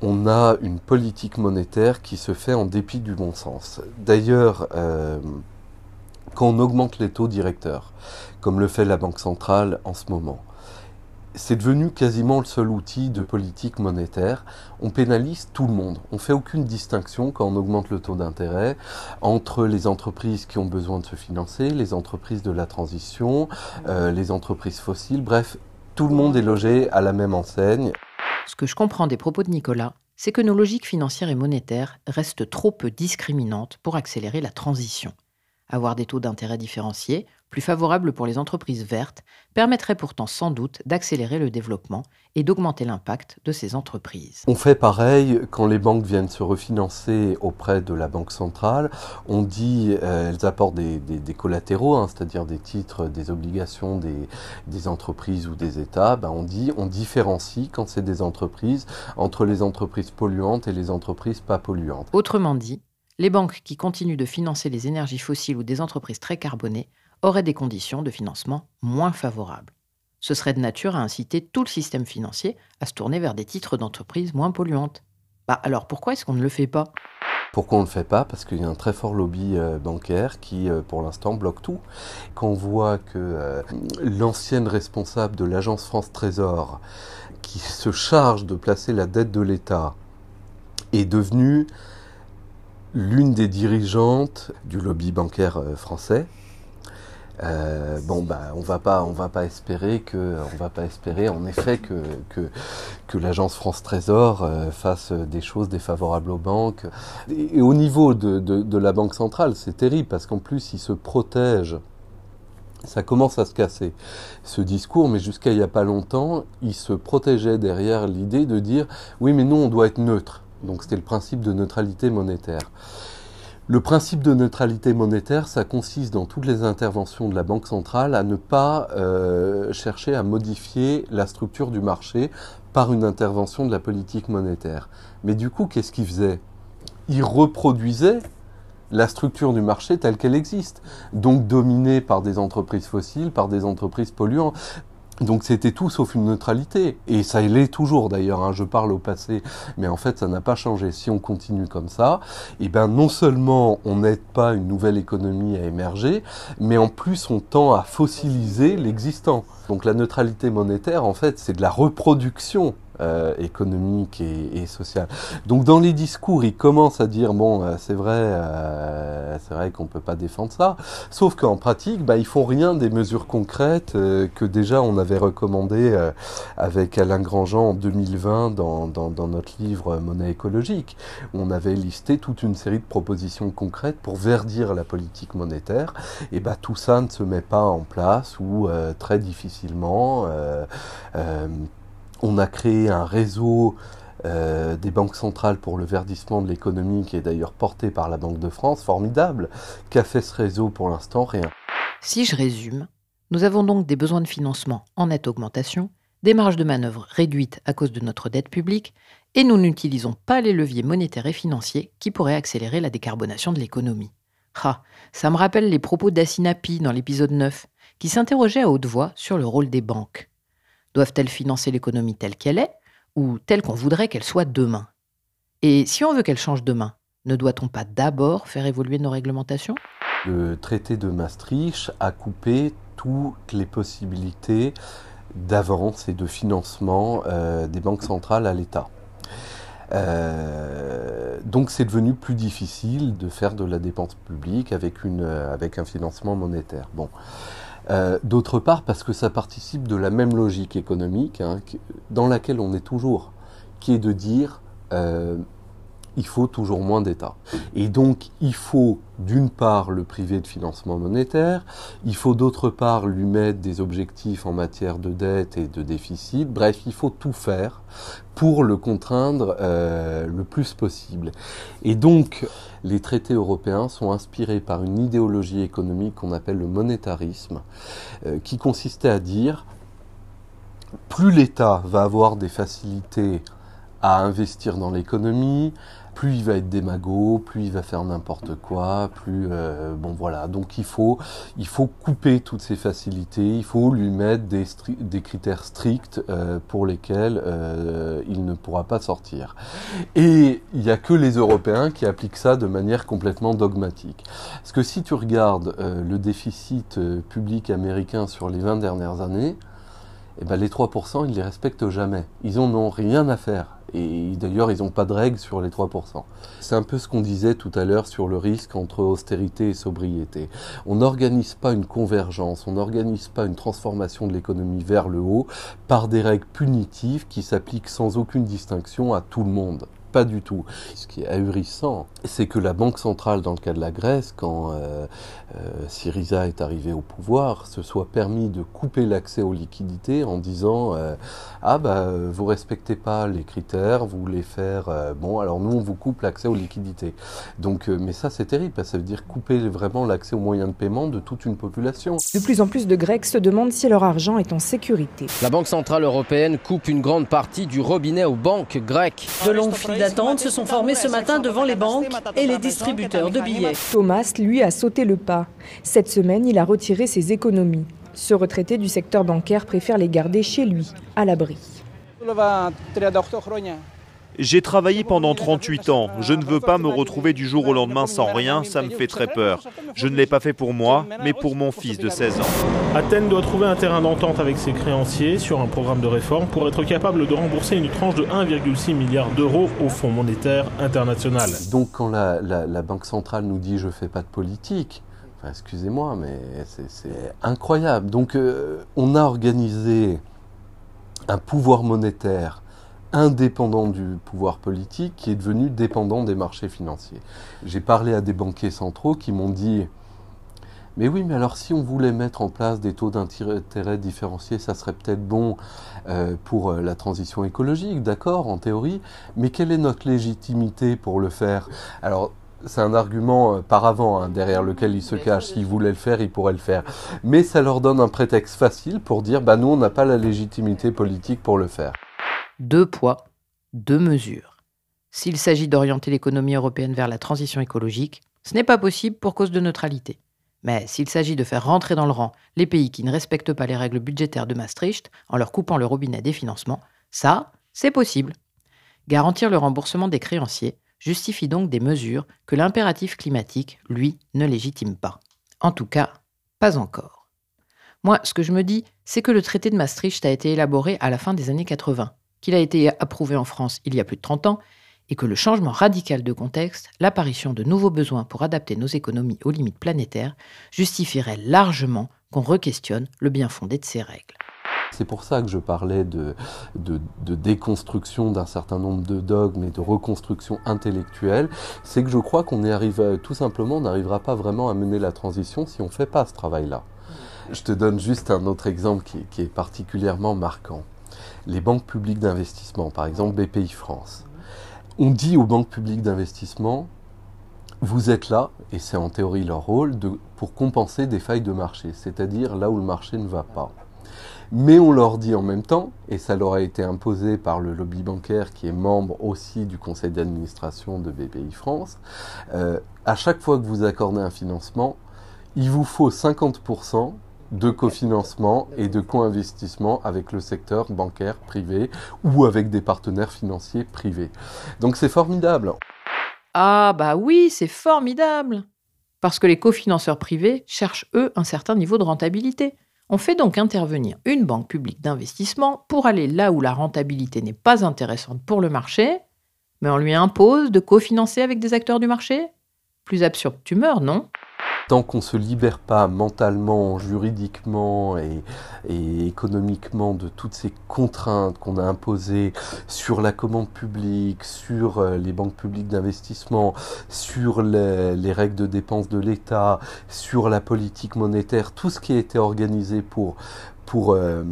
on a une politique monétaire qui se fait en dépit du bon sens. D'ailleurs, euh, quand on augmente les taux directeurs, comme le fait la Banque centrale en ce moment, c'est devenu quasiment le seul outil de politique monétaire. On pénalise tout le monde. On fait aucune distinction quand on augmente le taux d'intérêt entre les entreprises qui ont besoin de se financer, les entreprises de la transition, euh, les entreprises fossiles. Bref, tout le monde est logé à la même enseigne. Ce que je comprends des propos de Nicolas, c'est que nos logiques financières et monétaires restent trop peu discriminantes pour accélérer la transition. Avoir des taux d'intérêt différenciés, plus favorables pour les entreprises vertes, permettrait pourtant sans doute d'accélérer le développement et d'augmenter l'impact de ces entreprises. On fait pareil quand les banques viennent se refinancer auprès de la Banque centrale. On dit, euh, elles apportent des, des, des collatéraux, hein, c'est-à-dire des titres, des obligations des, des entreprises ou des États. Ben on dit, on différencie quand c'est des entreprises entre les entreprises polluantes et les entreprises pas polluantes. Autrement dit, les banques qui continuent de financer les énergies fossiles ou des entreprises très carbonées auraient des conditions de financement moins favorables. Ce serait de nature à inciter tout le système financier à se tourner vers des titres d'entreprises moins polluantes. Bah alors pourquoi est-ce qu'on ne le fait pas? Pourquoi on ne le fait pas? Parce qu'il y a un très fort lobby euh, bancaire qui, euh, pour l'instant, bloque tout. Quand on voit que euh, l'ancienne responsable de l'agence France Trésor, qui se charge de placer la dette de l'État, est devenue l'une des dirigeantes du lobby bancaire français, euh, bon bah on va pas on va pas espérer que on va pas espérer en effet que que, que l'agence France Trésor euh, fasse des choses défavorables aux banques et, au niveau de, de, de la banque centrale c'est terrible parce qu'en plus ils se protègent ça commence à se casser ce discours, mais jusqu'à il n'y a pas longtemps, il se protégeait derrière l'idée de dire oui, mais nous, on doit être neutre. Donc c'était le principe de neutralité monétaire. Le principe de neutralité monétaire, ça consiste dans toutes les interventions de la Banque centrale à ne pas euh, chercher à modifier la structure du marché par une intervention de la politique monétaire. Mais du coup, qu'est-ce qu'il faisait Il reproduisait la structure du marché telle qu'elle existe, donc dominée par des entreprises fossiles, par des entreprises polluantes. Donc c'était tout sauf une neutralité. Et ça l'est toujours d'ailleurs, hein, je parle au passé, mais en fait ça n'a pas changé. Si on continue comme ça, eh ben non seulement on n'aide pas une nouvelle économie à émerger, mais en plus on tend à fossiliser l'existant. Donc la neutralité monétaire, en fait, c'est de la reproduction euh, économique et, et, sociale. Donc dans les discours, ils commencent à dire bon, euh, c'est vrai, euh, c'est vrai qu'on peut pas défendre ça. Sauf qu'en pratique, bah, ils font rien des mesures concrètes euh, que déjà on avait recommandées avec Alain Grandjean en 2020 dans, notre livre Monnaie écologique. On avait listé toute une série de propositions concrètes pour verdir la politique monétaire. Et bah tout ça ne se met pas en place ou très difficilement. On a créé un réseau euh, des banques centrales pour le verdissement de l'économie qui est d'ailleurs porté par la Banque de France, formidable. Qu'a fait ce réseau pour l'instant? Rien. Si je résume, nous avons donc des besoins de financement en nette augmentation, des marges de manœuvre réduites à cause de notre dette publique, et nous n'utilisons pas les leviers monétaires et financiers qui pourraient accélérer la décarbonation de l'économie. Ah, ça me rappelle les propos d'Asinapi dans l'épisode 9, qui s'interrogeait à haute voix sur le rôle des banques. Doivent-elles financer l'économie telle qu'elle est, ou telle qu'on voudrait qu'elle soit demain? Et si on veut qu'elle change demain, ne doit-on pas d'abord faire évoluer nos réglementations? Le traité de Maastricht a coupé toutes les possibilités d'avance et de financement euh, des banques centrales à l'État. Euh, donc c'est devenu plus difficile de faire de la dépense publique avec, euh, avec un financement monétaire. Bon. Euh, d'autre part, parce que ça participe de la même logique économique hein, dans laquelle on est toujours, qui est de dire il faut toujours moins d'État. Et donc, il faut d'une part le priver de financement monétaire, il faut d'autre part lui mettre des objectifs en matière de dette et de déficit, bref, il faut tout faire pour le contraindre euh, le plus possible. Et donc, les traités européens sont inspirés par une idéologie économique qu'on appelle le monétarisme, euh, qui consistait à dire plus l'État va avoir des facilités à investir dans l'économie, plus il va être démago, plus il va faire n'importe quoi, plus euh, bon voilà. Donc il faut il faut couper toutes ces facilités, il faut lui mettre des, critères stricts euh, pour lesquels euh, il ne pourra pas sortir. Et il n'y a que les Européens qui appliquent ça de manière complètement dogmatique. Parce que si tu regardes le déficit public américain sur les 20 dernières années, eh ben les 3%, ils ne les respectent jamais. Ils n'en ont rien à faire. Et d'ailleurs, ils n'ont pas de règles sur les 3%. C'est un peu ce qu'on disait tout à l'heure sur le risque entre austérité et sobriété. On n'organise pas une convergence, on n'organise pas une transformation de l'économie vers le haut par des règles punitives qui s'appliquent sans aucune distinction à tout le monde. Pas du tout. Ce qui est ahurissant, c'est que la Banque centrale, dans le cas de la Grèce, quand euh, euh, Syriza est arrivé au pouvoir, se soit permis de couper l'accès aux liquidités en disant euh, Ah, bah, vous respectez pas les critères, vous voulez faire. bon, alors nous, on vous coupe l'accès aux liquidités. Donc, mais ça, c'est terrible, parce que ça veut dire couper vraiment l'accès aux moyens de paiement de toute une population. De plus en plus de Grecs se demandent si leur argent est en sécurité. La Banque centrale européenne coupe une grande partie du robinet aux banques grecques. De longues files d'attente se sont formées ce matin devant les banques et les distributeurs de billets. Thomas, lui, a sauté le pas. Cette semaine, il a retiré ses économies. Ce retraité du secteur bancaire préfère les garder chez lui, à l'abri. J'ai travaillé pendant 38 ans. Je ne veux pas me retrouver du jour au lendemain sans rien, ça me fait très peur. Je ne l'ai pas fait pour moi, mais pour mon fils de 16 ans. Athènes doit trouver un terrain d'entente avec ses créanciers sur un programme de réforme pour être capable de rembourser une tranche de 1,6 milliard d'euros au Fonds monétaire international. Donc quand la, Banque centrale nous dit je fais pas de politique, excusez-moi, mais c'est incroyable. Donc euh, on a organisé un pouvoir monétaire indépendant du pouvoir politique qui est devenu dépendant des marchés financiers. J'ai parlé à des banquiers centraux qui m'ont dit mais oui, mais alors si on voulait mettre en place des taux d'intérêt différenciés, ça serait peut-être bon euh, pour euh, la transition écologique, d'accord, en théorie, mais quelle est notre légitimité pour le faire? Alors, c'est un argument euh, par avant hein, derrière lequel ils se cachent. S'ils voulaient le faire, ils pourraient le faire. Mais ça leur donne un prétexte facile pour dire, bah nous, on n'a pas la légitimité politique pour le faire deux poids, deux mesures. S'il s'agit d'orienter l'économie européenne vers la transition écologique, ce n'est pas possible pour cause de neutralité. Mais s'il s'agit de faire rentrer dans le rang les pays qui ne respectent pas les règles budgétaires de Maastricht en leur coupant le robinet des financements, ça, c'est possible. Garantir le remboursement des créanciers justifie donc des mesures que l'impératif climatique, lui, ne légitime pas. En tout cas, pas encore. Moi, ce que je me dis, c'est que le traité de Maastricht a été élaboré à la fin des années 80 qu'il a été approuvé en France il y a plus de 30 ans, et que le changement radical de contexte, l'apparition de nouveaux besoins pour adapter nos économies aux limites planétaires, justifierait largement qu'on re-questionne le bien fondé de ces règles. C'est pour ça que je parlais de, déconstruction d'un certain nombre de dogmes et de reconstruction intellectuelle. C'est que je crois qu'on tout simplement, n'arrivera pas vraiment à mener la transition si on ne fait pas ce travail-là. Je te donne juste un autre exemple qui est particulièrement marquant les banques publiques d'investissement, par exemple BPI France. On dit aux banques publiques d'investissement, vous êtes là, et c'est en théorie leur rôle, de, pour compenser des failles de marché, c'est-à-dire là où le marché ne va pas. Mais on leur dit en même temps, et ça leur a été imposé par le lobby bancaire qui est membre aussi du conseil d'administration de BPI France, euh, à chaque fois que vous accordez un financement, il vous faut 50% de cofinancement et de co-investissement avec le secteur bancaire privé ou avec des partenaires financiers privés. Donc c'est formidable. Ah bah oui, c'est formidable. Parce que les cofinanceurs privés cherchent, eux, un certain niveau de rentabilité. On fait donc intervenir une banque publique d'investissement pour aller là où la rentabilité n'est pas intéressante pour le marché, mais on lui impose de cofinancer avec des acteurs du marché Plus absurde, tu meurs, non? Tant qu'on ne se libère pas mentalement, juridiquement et, économiquement de toutes ces contraintes qu'on a imposées sur la commande publique, sur euh, les banques publiques d'investissement, sur les, règles de dépenses de l'État, sur la politique monétaire, tout ce qui a été organisé pour, pour euh,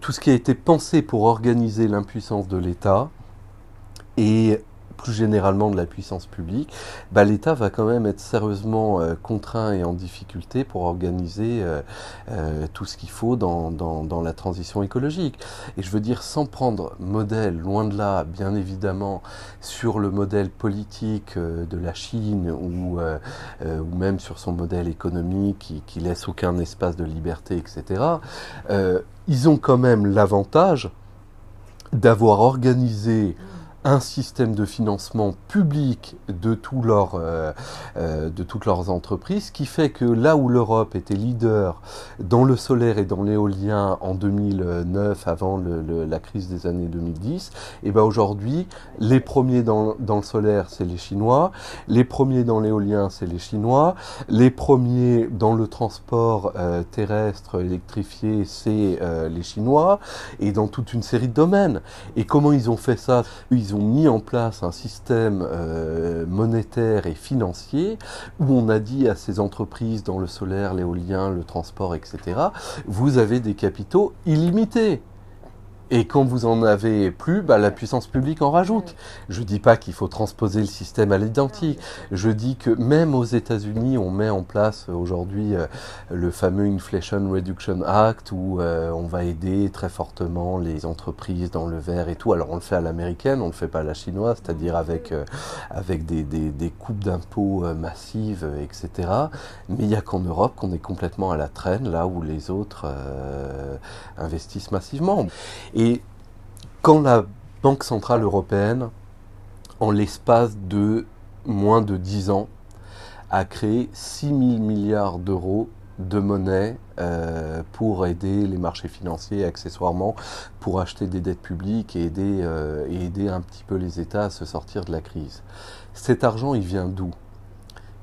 tout ce qui a été pensé pour organiser l'impuissance de l'État et plus généralement de la puissance publique, bah, l'État va quand même être sérieusement euh, contraint et en difficulté pour organiser euh, euh, tout ce qu'il faut dans, dans, la transition écologique. Et je veux dire, sans prendre modèle, loin de là, bien évidemment, sur le modèle politique de la Chine ou, ou même sur son modèle économique qui, qui laisse aucun espace de liberté, etc., ils ont quand même l'avantage d'avoir organisé un système de financement public de, tout leur, euh, euh, de toutes leurs entreprises, qui fait que là où l'Europe était leader dans le solaire et dans l'éolien en 2009, avant le, la crise des années 2010, et ben aujourd'hui, les premiers dans, dans le solaire, c'est les Chinois, les premiers dans l'éolien, c'est les Chinois, les premiers dans le transport euh, terrestre électrifié, c'est les Chinois, et dans toute une série de domaines. Et comment ils ont fait ça? Ils ont mis en place un système euh, monétaire et financier où on a dit à ces entreprises dans le solaire, l'éolien, le transport, etc., vous avez des capitaux illimités. Et quand vous en avez plus, bah, la puissance publique en rajoute. Je ne dis pas qu'il faut transposer le système à l'identique. Je dis que même aux États-Unis, on met en place aujourd'hui euh, le fameux Inflation Reduction Act où euh, on va aider très fortement les entreprises dans le vert et tout. Alors on le fait à l'américaine, on le fait pas à la chinoise, c'est-à-dire avec, euh, avec des, des, des coupes d'impôts massives, etc. Mais il n'y a qu'en Europe qu'on est complètement à la traîne, là où les autres investissent massivement. Et quand la Banque Centrale Européenne, en l'espace de moins de 10 ans, a créé 6 000 milliards d'euros de monnaie euh, pour aider les marchés financiers, accessoirement pour acheter des dettes publiques et aider, euh, et aider un petit peu les États à se sortir de la crise. Cet argent, il vient d'où?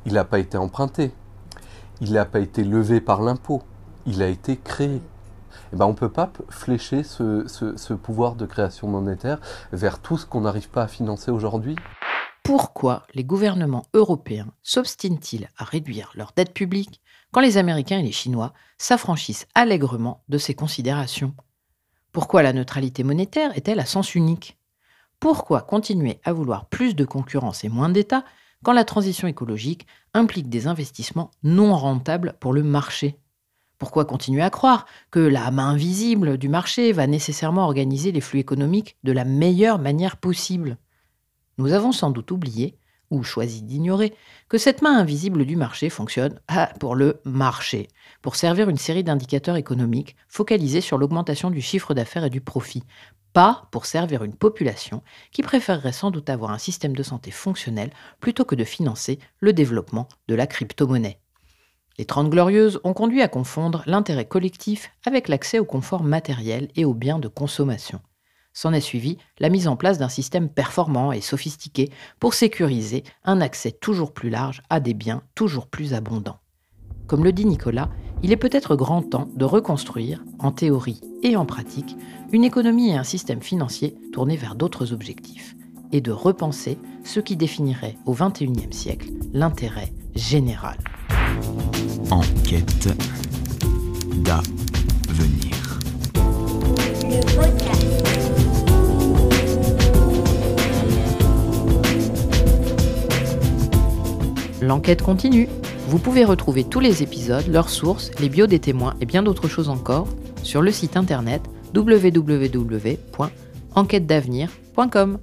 Il n'a pas été emprunté, il n'a pas été levé par l'impôt, il a été créé. Eh ben, on ne peut pas flécher ce, pouvoir de création monétaire vers tout ce qu'on n'arrive pas à financer aujourd'hui. Pourquoi les gouvernements européens s'obstinent-ils à réduire leur dette publique quand les Américains et les Chinois s'affranchissent allègrement de ces considérations? Pourquoi la neutralité monétaire est-elle à sens unique? Pourquoi continuer à vouloir plus de concurrence et moins d'État quand la transition écologique implique des investissements non rentables pour le marché? Pourquoi continuer à croire que la main invisible du marché va nécessairement organiser les flux économiques de la meilleure manière possible? Nous avons sans doute oublié, ou choisi d'ignorer, que cette main invisible du marché fonctionne ah, pour le marché, pour servir une série d'indicateurs économiques focalisés sur l'augmentation du chiffre d'affaires et du profit, pas pour servir une population qui préférerait sans doute avoir un système de santé fonctionnel plutôt que de financer le développement de la crypto-monnaie. Les Trente Glorieuses ont conduit à confondre l'intérêt collectif avec l'accès au confort matériel et aux biens de consommation. S'en est suivi la mise en place d'un système performant et sophistiqué pour sécuriser un accès toujours plus large à des biens toujours plus abondants. Comme le dit Nicolas, il est peut-être grand temps de reconstruire, en théorie et en pratique, une économie et un système financier tournés vers d'autres objectifs, et de repenser ce qui définirait au XXIe siècle l'intérêt général. Enquête d'avenir. L'enquête continue. Vous pouvez retrouver tous les épisodes, leurs sources, les bios des témoins et bien d'autres choses encore sur le site internet www.enquêtedavenir.com.